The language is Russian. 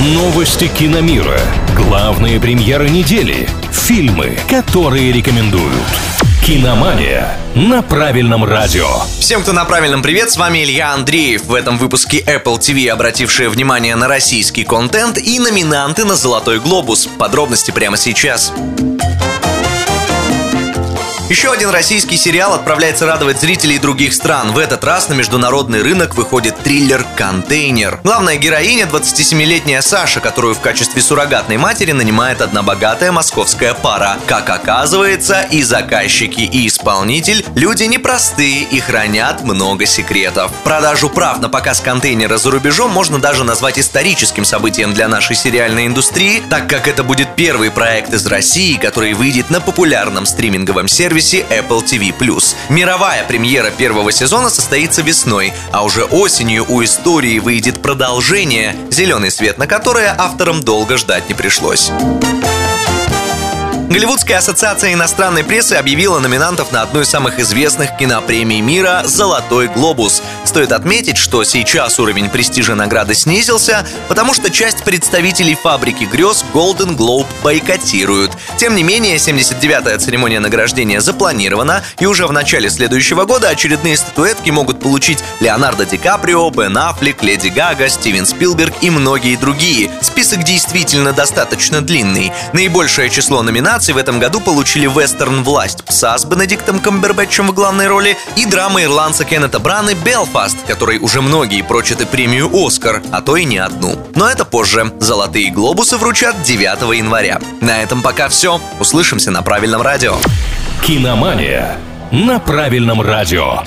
Новости киномира. Главные премьеры недели. Фильмы, которые рекомендуют. Киномания на правильном радио. Всем, кто на правильном привет, с вами Илья Андреев. В этом выпуске Apple TV, обратившие внимание на российский контент и номинанты на «Золотой глобус». Подробности прямо сейчас. Еще один российский сериал отправляется радовать зрителей других стран. В этот раз на международный рынок выходит триллер «Контейнер». Главная героиня – 27-летняя Саша, которую в качестве суррогатной матери нанимает одна богатая московская пара. Как оказывается, и заказчики, и исполнитель – люди непростые и хранят много секретов. Продажу прав на показ «Контейнера» за рубежом можно даже назвать историческим событием для нашей сериальной индустрии, так как это будет первый проект из России, который выйдет на популярном стриминговом сервисе сервисе Apple TV+. Мировая премьера первого сезона состоится весной, а уже осенью у истории выйдет продолжение, зеленый свет на которое авторам долго ждать не пришлось. Голливудская ассоциация иностранной прессы объявила номинантов на одну из самых известных кинопремий мира «Золотой глобус». Стоит отметить, что сейчас уровень престижа награды снизился, потому что часть представителей фабрики грез Golden Globe бойкотируют. Тем не менее, 79-я церемония награждения запланирована, и уже в начале следующего года очередные статуэтки могут получить Леонардо Ди Каприо, Бен Аффлек, Леди Гага, Стивен Спилберг и многие другие. Список действительно достаточно длинный. Наибольшее число номинаций в этом году получили вестерн «Власть пса» с Бенедиктом Камбербэтчем в главной роли и драма ирландца Кеннета Браны «Белфаст», который уже многие прочат и премию «Оскар», а то и не одну. Но это позже. «Золотые глобусы» вручат 9 января. На этом пока все. Услышимся на правильном радио. Киномания на правильном радио.